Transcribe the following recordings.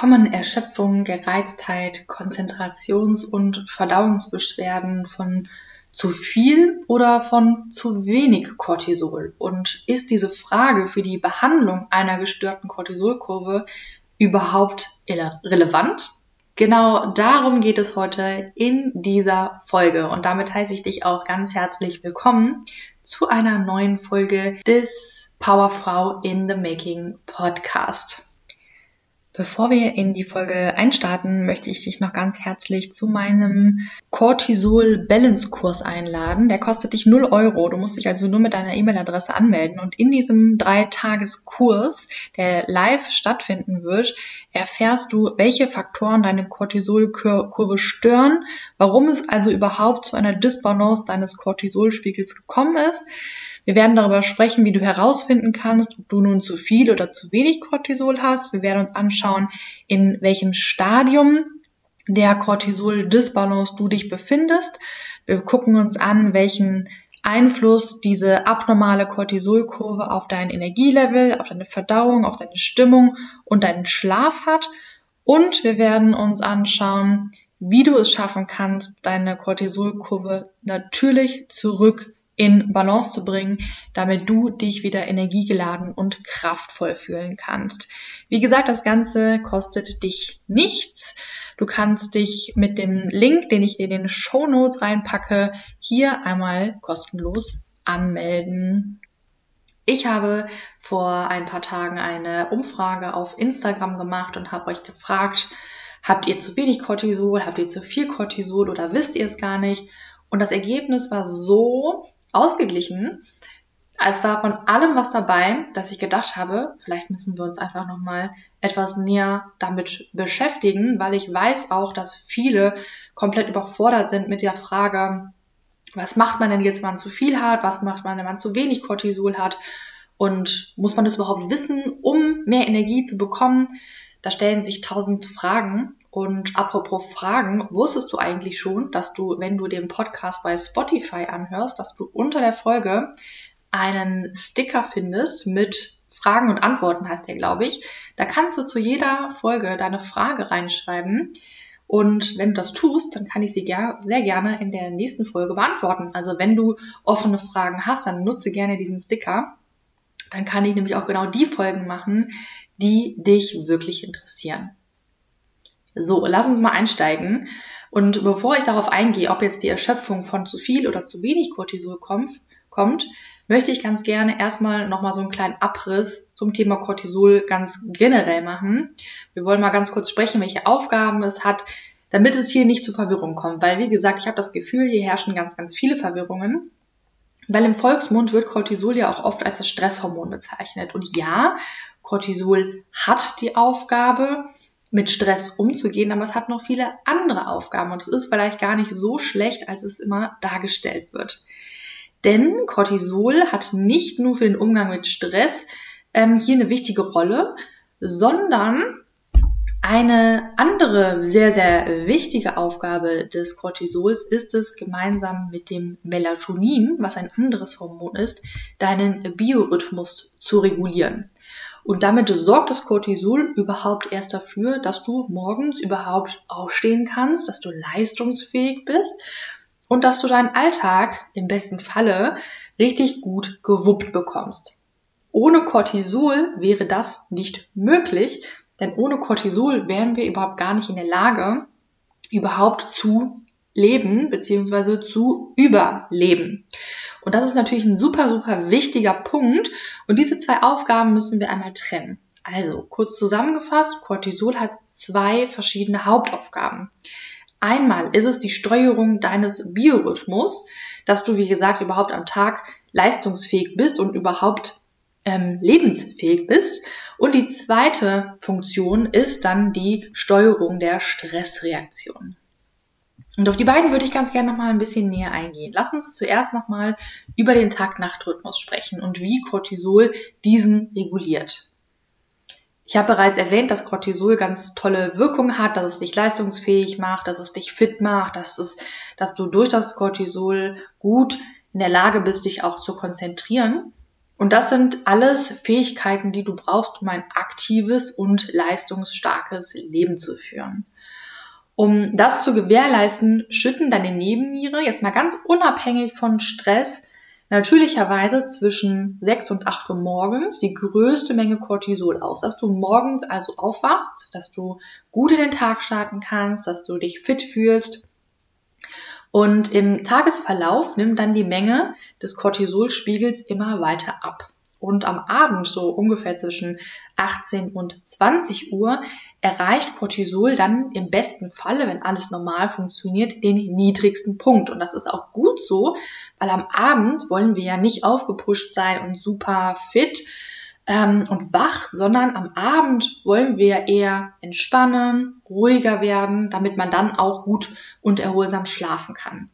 kommen Erschöpfung, Gereiztheit, Konzentrations- und Verdauungsbeschwerden von zu viel oder von zu wenig Cortisol? Und ist diese Frage für die Behandlung einer gestörten Cortisolkurve überhaupt relevant? Genau darum geht es heute in dieser Folge. Und damit heiße ich dich auch ganz herzlich willkommen zu einer neuen Folge des Powerfrau in the Making Podcast. Bevor wir in die Folge einstarten, möchte ich dich noch ganz herzlich zu meinem Cortisol Balance Kurs einladen. Der kostet dich 0 Euro. Du musst dich also nur mit deiner E-Mail-Adresse anmelden. Und in diesem Dreitageskurs, der live stattfinden wird, erfährst du, welche Faktoren deine Cortisolkurve stören, warum es also überhaupt zu einer Disbalance deines Cortisolspiegels gekommen ist, wir werden darüber sprechen, wie du herausfinden kannst, ob du nun zu viel oder zu wenig Cortisol hast. Wir werden uns anschauen, in welchem Stadium der Cortisol-Disbalance du dich befindest. Wir gucken uns an, welchen Einfluss diese abnormale Cortisolkurve auf dein Energielevel, auf deine Verdauung, auf deine Stimmung und deinen Schlaf hat. Und wir werden uns anschauen, wie du es schaffen kannst, deine Cortisolkurve natürlich zurück in Balance zu bringen, damit du dich wieder energiegeladen und kraftvoll fühlen kannst. Wie gesagt, das Ganze kostet dich nichts. Du kannst dich mit dem Link, den ich in den Show Notes reinpacke, hier einmal kostenlos anmelden. Ich habe vor ein paar Tagen eine Umfrage auf Instagram gemacht und habe euch gefragt, habt ihr zu wenig Cortisol, habt ihr zu viel Cortisol oder wisst ihr es gar nicht? Und das Ergebnis war so, ausgeglichen. Es war von allem was dabei, dass ich gedacht habe, vielleicht müssen wir uns einfach nochmal etwas näher damit beschäftigen, weil ich weiß auch, dass viele komplett überfordert sind mit der Frage, was macht man denn jetzt, wenn man zu viel hat? Was macht man, wenn man zu wenig Cortisol hat? Und muss man das überhaupt wissen, um mehr Energie zu bekommen? Da stellen sich tausend Fragen. Und apropos Fragen, wusstest du eigentlich schon, dass du, wenn du den Podcast bei Spotify anhörst, dass du unter der Folge einen Sticker findest mit Fragen und Antworten, heißt der, glaube ich. Da kannst du zu jeder Folge deine Frage reinschreiben. Und wenn du das tust, dann kann ich sie ger sehr gerne in der nächsten Folge beantworten. Also wenn du offene Fragen hast, dann nutze gerne diesen Sticker. Dann kann ich nämlich auch genau die Folgen machen, die dich wirklich interessieren. So, lass uns mal einsteigen. Und bevor ich darauf eingehe, ob jetzt die Erschöpfung von zu viel oder zu wenig Cortisol kommt, kommt möchte ich ganz gerne erstmal nochmal so einen kleinen Abriss zum Thema Cortisol ganz generell machen. Wir wollen mal ganz kurz sprechen, welche Aufgaben es hat, damit es hier nicht zu Verwirrung kommt. Weil, wie gesagt, ich habe das Gefühl, hier herrschen ganz, ganz viele Verwirrungen. Weil im Volksmund wird Cortisol ja auch oft als das Stresshormon bezeichnet. Und ja, Cortisol hat die Aufgabe, mit Stress umzugehen, aber es hat noch viele andere Aufgaben und es ist vielleicht gar nicht so schlecht, als es immer dargestellt wird. Denn Cortisol hat nicht nur für den Umgang mit Stress ähm, hier eine wichtige Rolle, sondern eine andere sehr, sehr wichtige Aufgabe des Cortisols ist es, gemeinsam mit dem Melatonin, was ein anderes Hormon ist, deinen Biorhythmus zu regulieren. Und damit sorgt das Cortisol überhaupt erst dafür, dass du morgens überhaupt aufstehen kannst, dass du leistungsfähig bist und dass du deinen Alltag im besten Falle richtig gut gewuppt bekommst. Ohne Cortisol wäre das nicht möglich, denn ohne Cortisol wären wir überhaupt gar nicht in der Lage, überhaupt zu leben bzw. zu überleben. Und das ist natürlich ein super, super wichtiger Punkt. Und diese zwei Aufgaben müssen wir einmal trennen. Also, kurz zusammengefasst, Cortisol hat zwei verschiedene Hauptaufgaben. Einmal ist es die Steuerung deines Biorhythmus, dass du, wie gesagt, überhaupt am Tag leistungsfähig bist und überhaupt ähm, lebensfähig bist. Und die zweite Funktion ist dann die Steuerung der Stressreaktion. Und auf die beiden würde ich ganz gerne nochmal ein bisschen näher eingehen. Lass uns zuerst nochmal über den Tag-Nacht-Rhythmus sprechen und wie Cortisol diesen reguliert. Ich habe bereits erwähnt, dass Cortisol ganz tolle Wirkungen hat, dass es dich leistungsfähig macht, dass es dich fit macht, dass, es, dass du durch das Cortisol gut in der Lage bist, dich auch zu konzentrieren. Und das sind alles Fähigkeiten, die du brauchst, um ein aktives und leistungsstarkes Leben zu führen. Um das zu gewährleisten, schütten deine Nebenniere jetzt mal ganz unabhängig von Stress natürlicherweise zwischen 6 und 8 Uhr morgens die größte Menge Cortisol aus, dass du morgens also aufwachst, dass du gut in den Tag starten kannst, dass du dich fit fühlst. Und im Tagesverlauf nimmt dann die Menge des Cortisolspiegels immer weiter ab. Und am Abend, so ungefähr zwischen 18 und 20 Uhr, erreicht Cortisol dann im besten Falle, wenn alles normal funktioniert, den niedrigsten Punkt. Und das ist auch gut so, weil am Abend wollen wir ja nicht aufgepusht sein und super fit ähm, und wach, sondern am Abend wollen wir eher entspannen, ruhiger werden, damit man dann auch gut und erholsam schlafen kann.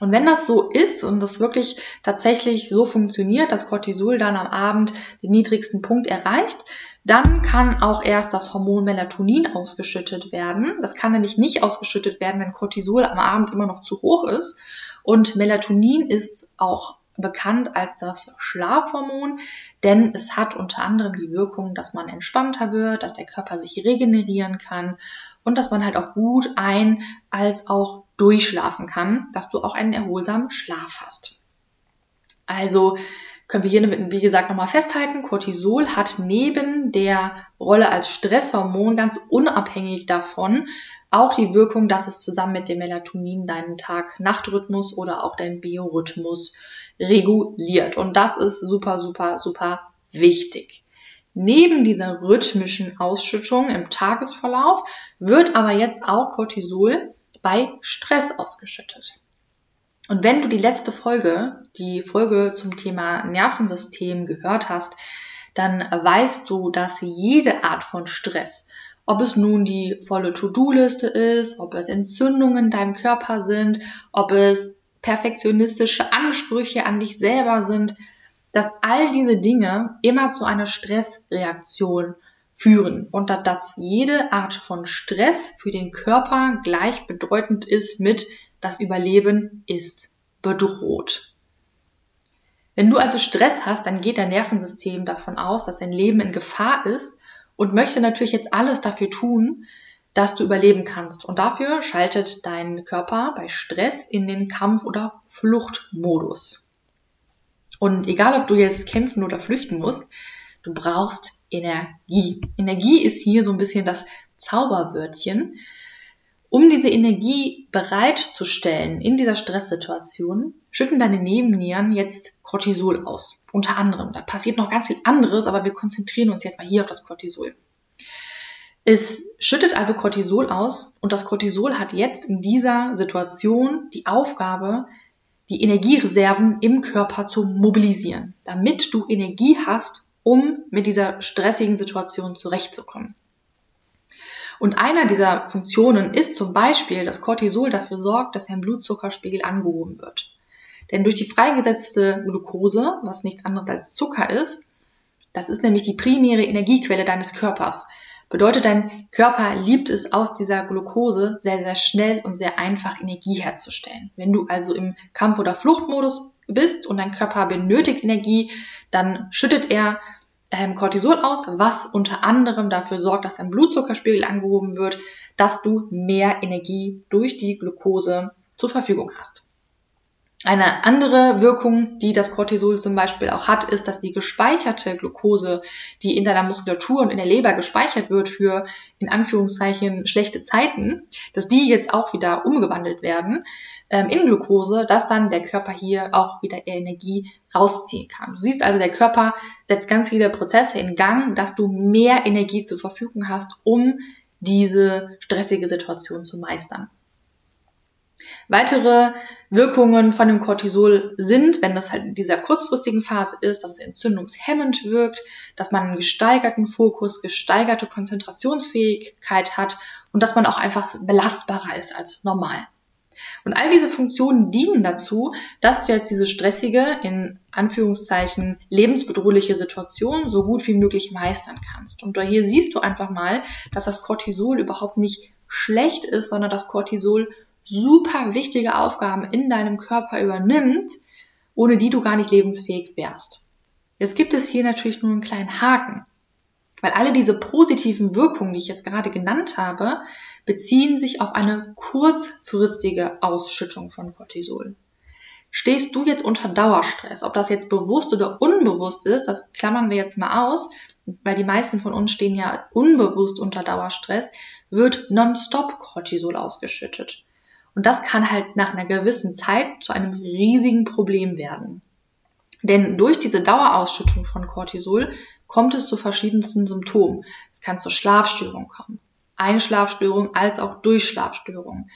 Und wenn das so ist und das wirklich tatsächlich so funktioniert, dass Cortisol dann am Abend den niedrigsten Punkt erreicht, dann kann auch erst das Hormon Melatonin ausgeschüttet werden. Das kann nämlich nicht ausgeschüttet werden, wenn Cortisol am Abend immer noch zu hoch ist. Und Melatonin ist auch bekannt als das Schlafhormon, denn es hat unter anderem die Wirkung, dass man entspannter wird, dass der Körper sich regenerieren kann und dass man halt auch gut ein als auch durchschlafen kann, dass du auch einen erholsamen Schlaf hast. Also können wir hier, wie gesagt, nochmal festhalten, Cortisol hat neben der Rolle als Stresshormon ganz unabhängig davon auch die Wirkung, dass es zusammen mit dem Melatonin deinen Tag-Nacht-Rhythmus oder auch deinen Biorhythmus reguliert. Und das ist super, super, super wichtig. Neben dieser rhythmischen Ausschüttung im Tagesverlauf wird aber jetzt auch Cortisol bei Stress ausgeschüttet. Und wenn du die letzte Folge, die Folge zum Thema Nervensystem gehört hast, dann weißt du, dass jede Art von Stress, ob es nun die volle To-Do-Liste ist, ob es Entzündungen in deinem Körper sind, ob es perfektionistische Ansprüche an dich selber sind, dass all diese Dinge immer zu einer Stressreaktion führen und dass jede Art von Stress für den Körper gleichbedeutend ist mit das Überleben ist bedroht. Wenn du also Stress hast, dann geht dein Nervensystem davon aus, dass dein Leben in Gefahr ist und möchte natürlich jetzt alles dafür tun, dass du überleben kannst. Und dafür schaltet dein Körper bei Stress in den Kampf- oder Fluchtmodus. Und egal, ob du jetzt kämpfen oder flüchten musst, du brauchst Energie. Energie ist hier so ein bisschen das Zauberwörtchen. Um diese Energie bereitzustellen in dieser Stresssituation, schütten deine Nebennieren jetzt Cortisol aus. Unter anderem. Da passiert noch ganz viel anderes, aber wir konzentrieren uns jetzt mal hier auf das Cortisol. Es schüttet also Cortisol aus und das Cortisol hat jetzt in dieser Situation die Aufgabe, die Energiereserven im Körper zu mobilisieren, damit du Energie hast, um mit dieser stressigen Situation zurechtzukommen. Und einer dieser Funktionen ist zum Beispiel, dass Cortisol dafür sorgt, dass dein Blutzuckerspiegel angehoben wird. Denn durch die freigesetzte Glucose, was nichts anderes als Zucker ist, das ist nämlich die primäre Energiequelle deines Körpers. Bedeutet, dein Körper liebt es, aus dieser Glucose sehr, sehr schnell und sehr einfach Energie herzustellen. Wenn du also im Kampf- oder Fluchtmodus bist und dein Körper benötigt Energie, dann schüttet er ähm, Cortisol aus, was unter anderem dafür sorgt, dass dein Blutzuckerspiegel angehoben wird, dass du mehr Energie durch die Glucose zur Verfügung hast. Eine andere Wirkung, die das Cortisol zum Beispiel auch hat, ist, dass die gespeicherte Glucose, die in deiner Muskulatur und in der Leber gespeichert wird für in Anführungszeichen schlechte Zeiten, dass die jetzt auch wieder umgewandelt werden ähm, in Glucose, dass dann der Körper hier auch wieder Energie rausziehen kann. Du siehst also, der Körper setzt ganz viele Prozesse in Gang, dass du mehr Energie zur Verfügung hast, um diese stressige Situation zu meistern. Weitere Wirkungen von dem Cortisol sind, wenn das halt in dieser kurzfristigen Phase ist, dass es entzündungshemmend wirkt, dass man einen gesteigerten Fokus, gesteigerte Konzentrationsfähigkeit hat und dass man auch einfach belastbarer ist als normal. Und all diese Funktionen dienen dazu, dass du jetzt diese stressige, in Anführungszeichen lebensbedrohliche Situation so gut wie möglich meistern kannst. Und hier siehst du einfach mal, dass das Cortisol überhaupt nicht schlecht ist, sondern das Cortisol super wichtige Aufgaben in deinem Körper übernimmt, ohne die du gar nicht lebensfähig wärst. Jetzt gibt es hier natürlich nur einen kleinen Haken, weil alle diese positiven Wirkungen, die ich jetzt gerade genannt habe, beziehen sich auf eine kurzfristige Ausschüttung von Cortisol. Stehst du jetzt unter Dauerstress, ob das jetzt bewusst oder unbewusst ist, das klammern wir jetzt mal aus, weil die meisten von uns stehen ja unbewusst unter Dauerstress, wird nonstop Cortisol ausgeschüttet. Und das kann halt nach einer gewissen Zeit zu einem riesigen Problem werden. Denn durch diese Dauerausschüttung von Cortisol kommt es zu verschiedensten Symptomen. Es kann zur Schlafstörung kommen, Einschlafstörung als auch Durchschlafstörung.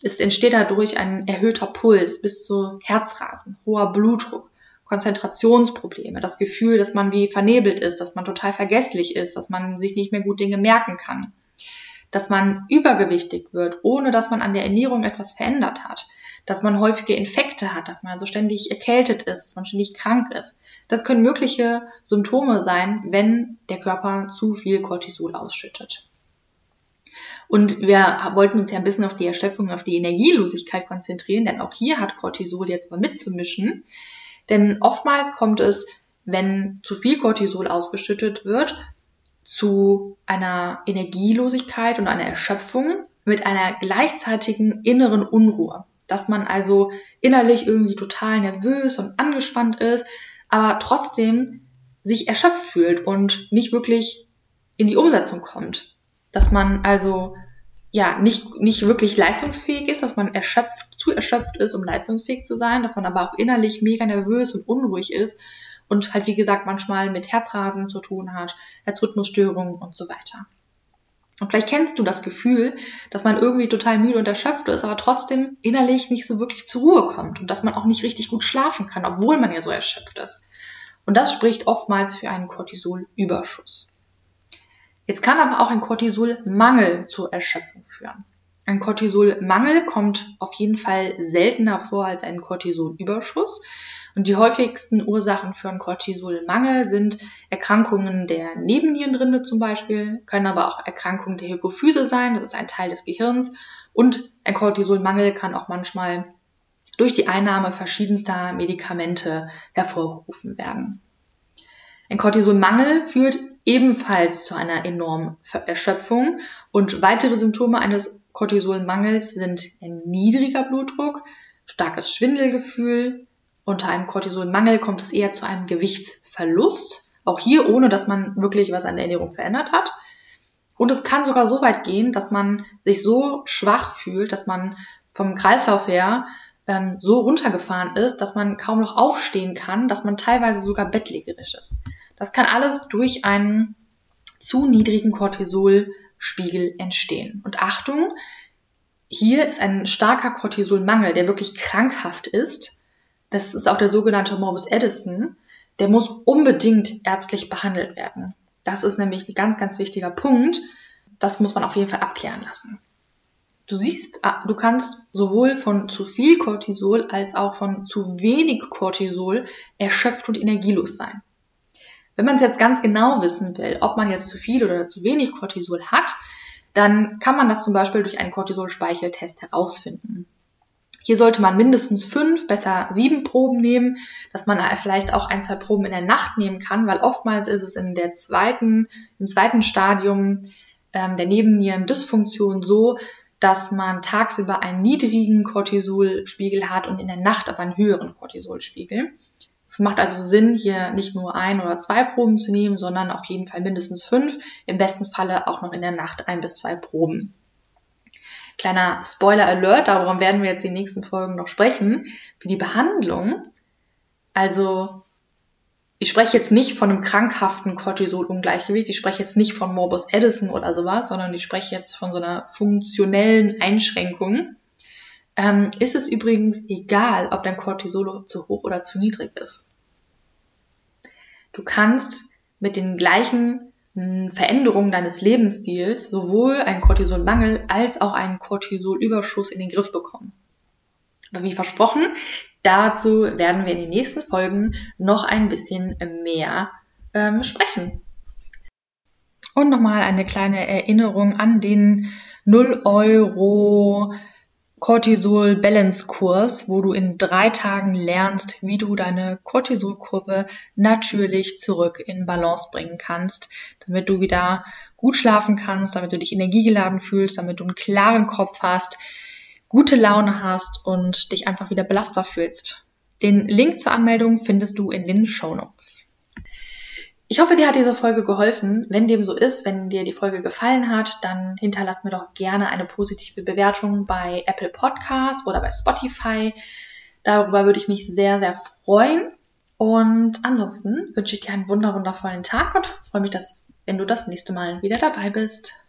Es entsteht dadurch ein erhöhter Puls bis zu Herzrasen, hoher Blutdruck, Konzentrationsprobleme, das Gefühl, dass man wie vernebelt ist, dass man total vergesslich ist, dass man sich nicht mehr gut Dinge merken kann dass man übergewichtig wird, ohne dass man an der Ernährung etwas verändert hat, dass man häufige Infekte hat, dass man also ständig erkältet ist, dass man ständig krank ist. Das können mögliche Symptome sein, wenn der Körper zu viel Cortisol ausschüttet. Und wir wollten uns ja ein bisschen auf die Erschöpfung, auf die Energielosigkeit konzentrieren, denn auch hier hat Cortisol jetzt mal mitzumischen. Denn oftmals kommt es, wenn zu viel Cortisol ausgeschüttet wird, zu einer Energielosigkeit und einer Erschöpfung mit einer gleichzeitigen inneren Unruhe. Dass man also innerlich irgendwie total nervös und angespannt ist, aber trotzdem sich erschöpft fühlt und nicht wirklich in die Umsetzung kommt. Dass man also ja nicht, nicht wirklich leistungsfähig ist, dass man erschöpft, zu erschöpft ist, um leistungsfähig zu sein, dass man aber auch innerlich mega nervös und unruhig ist und halt wie gesagt manchmal mit Herzrasen zu tun hat, Herzrhythmusstörungen und so weiter. Und vielleicht kennst du das Gefühl, dass man irgendwie total müde und erschöpft ist, aber trotzdem innerlich nicht so wirklich zur Ruhe kommt und dass man auch nicht richtig gut schlafen kann, obwohl man ja so erschöpft ist. Und das spricht oftmals für einen Cortisolüberschuss. Jetzt kann aber auch ein Cortisolmangel zur Erschöpfung führen. Ein Cortisolmangel kommt auf jeden Fall seltener vor als ein Cortisolüberschuss. Und die häufigsten Ursachen für einen Cortisolmangel sind Erkrankungen der Nebennierenrinde zum Beispiel, können aber auch Erkrankungen der Hypophyse sein, das ist ein Teil des Gehirns. Und ein Cortisolmangel kann auch manchmal durch die Einnahme verschiedenster Medikamente hervorgerufen werden. Ein Cortisolmangel führt ebenfalls zu einer enormen Erschöpfung und weitere Symptome eines Cortisolmangels sind ein niedriger Blutdruck, starkes Schwindelgefühl, unter einem Cortisolmangel kommt es eher zu einem Gewichtsverlust. Auch hier, ohne dass man wirklich was an der Ernährung verändert hat. Und es kann sogar so weit gehen, dass man sich so schwach fühlt, dass man vom Kreislauf her ähm, so runtergefahren ist, dass man kaum noch aufstehen kann, dass man teilweise sogar bettlägerisch ist. Das kann alles durch einen zu niedrigen Cortisolspiegel entstehen. Und Achtung, hier ist ein starker Cortisolmangel, der wirklich krankhaft ist das ist auch der sogenannte Morbus Edison, der muss unbedingt ärztlich behandelt werden. Das ist nämlich ein ganz, ganz wichtiger Punkt. Das muss man auf jeden Fall abklären lassen. Du siehst, ah, du kannst sowohl von zu viel Cortisol als auch von zu wenig Cortisol erschöpft und energielos sein. Wenn man es jetzt ganz genau wissen will, ob man jetzt zu viel oder zu wenig Cortisol hat, dann kann man das zum Beispiel durch einen Cortisol-Speicheltest herausfinden. Hier sollte man mindestens fünf, besser sieben Proben nehmen, dass man vielleicht auch ein, zwei Proben in der Nacht nehmen kann, weil oftmals ist es in der zweiten, im zweiten Stadium ähm, der Nebennierendysfunktion so, dass man tagsüber einen niedrigen Cortisolspiegel hat und in der Nacht aber einen höheren Cortisolspiegel. Es macht also Sinn, hier nicht nur ein oder zwei Proben zu nehmen, sondern auf jeden Fall mindestens fünf, im besten Falle auch noch in der Nacht ein bis zwei Proben. Kleiner Spoiler Alert, darum werden wir jetzt die nächsten Folgen noch sprechen. Für die Behandlung, also ich spreche jetzt nicht von einem krankhaften Cortisol-Ungleichgewicht, ich spreche jetzt nicht von Morbus Edison oder sowas, sondern ich spreche jetzt von so einer funktionellen Einschränkung. Ähm, ist es übrigens egal, ob dein Cortisol zu hoch oder zu niedrig ist. Du kannst mit den gleichen Veränderung deines Lebensstils sowohl einen Cortisolmangel als auch einen Cortisolüberschuss in den Griff bekommen. Aber wie versprochen, dazu werden wir in den nächsten Folgen noch ein bisschen mehr ähm, sprechen. Und nochmal eine kleine Erinnerung an den 0 Euro Cortisol Balance Kurs, wo du in drei Tagen lernst, wie du deine Cortisolkurve natürlich zurück in Balance bringen kannst, damit du wieder gut schlafen kannst, damit du dich energiegeladen fühlst, damit du einen klaren Kopf hast, gute Laune hast und dich einfach wieder belastbar fühlst. Den Link zur Anmeldung findest du in den Show Notes. Ich hoffe, dir hat diese Folge geholfen. Wenn dem so ist, wenn dir die Folge gefallen hat, dann hinterlass mir doch gerne eine positive Bewertung bei Apple Podcast oder bei Spotify. Darüber würde ich mich sehr, sehr freuen. Und ansonsten wünsche ich dir einen wunder wundervollen Tag und freue mich, dass, wenn du das nächste Mal wieder dabei bist.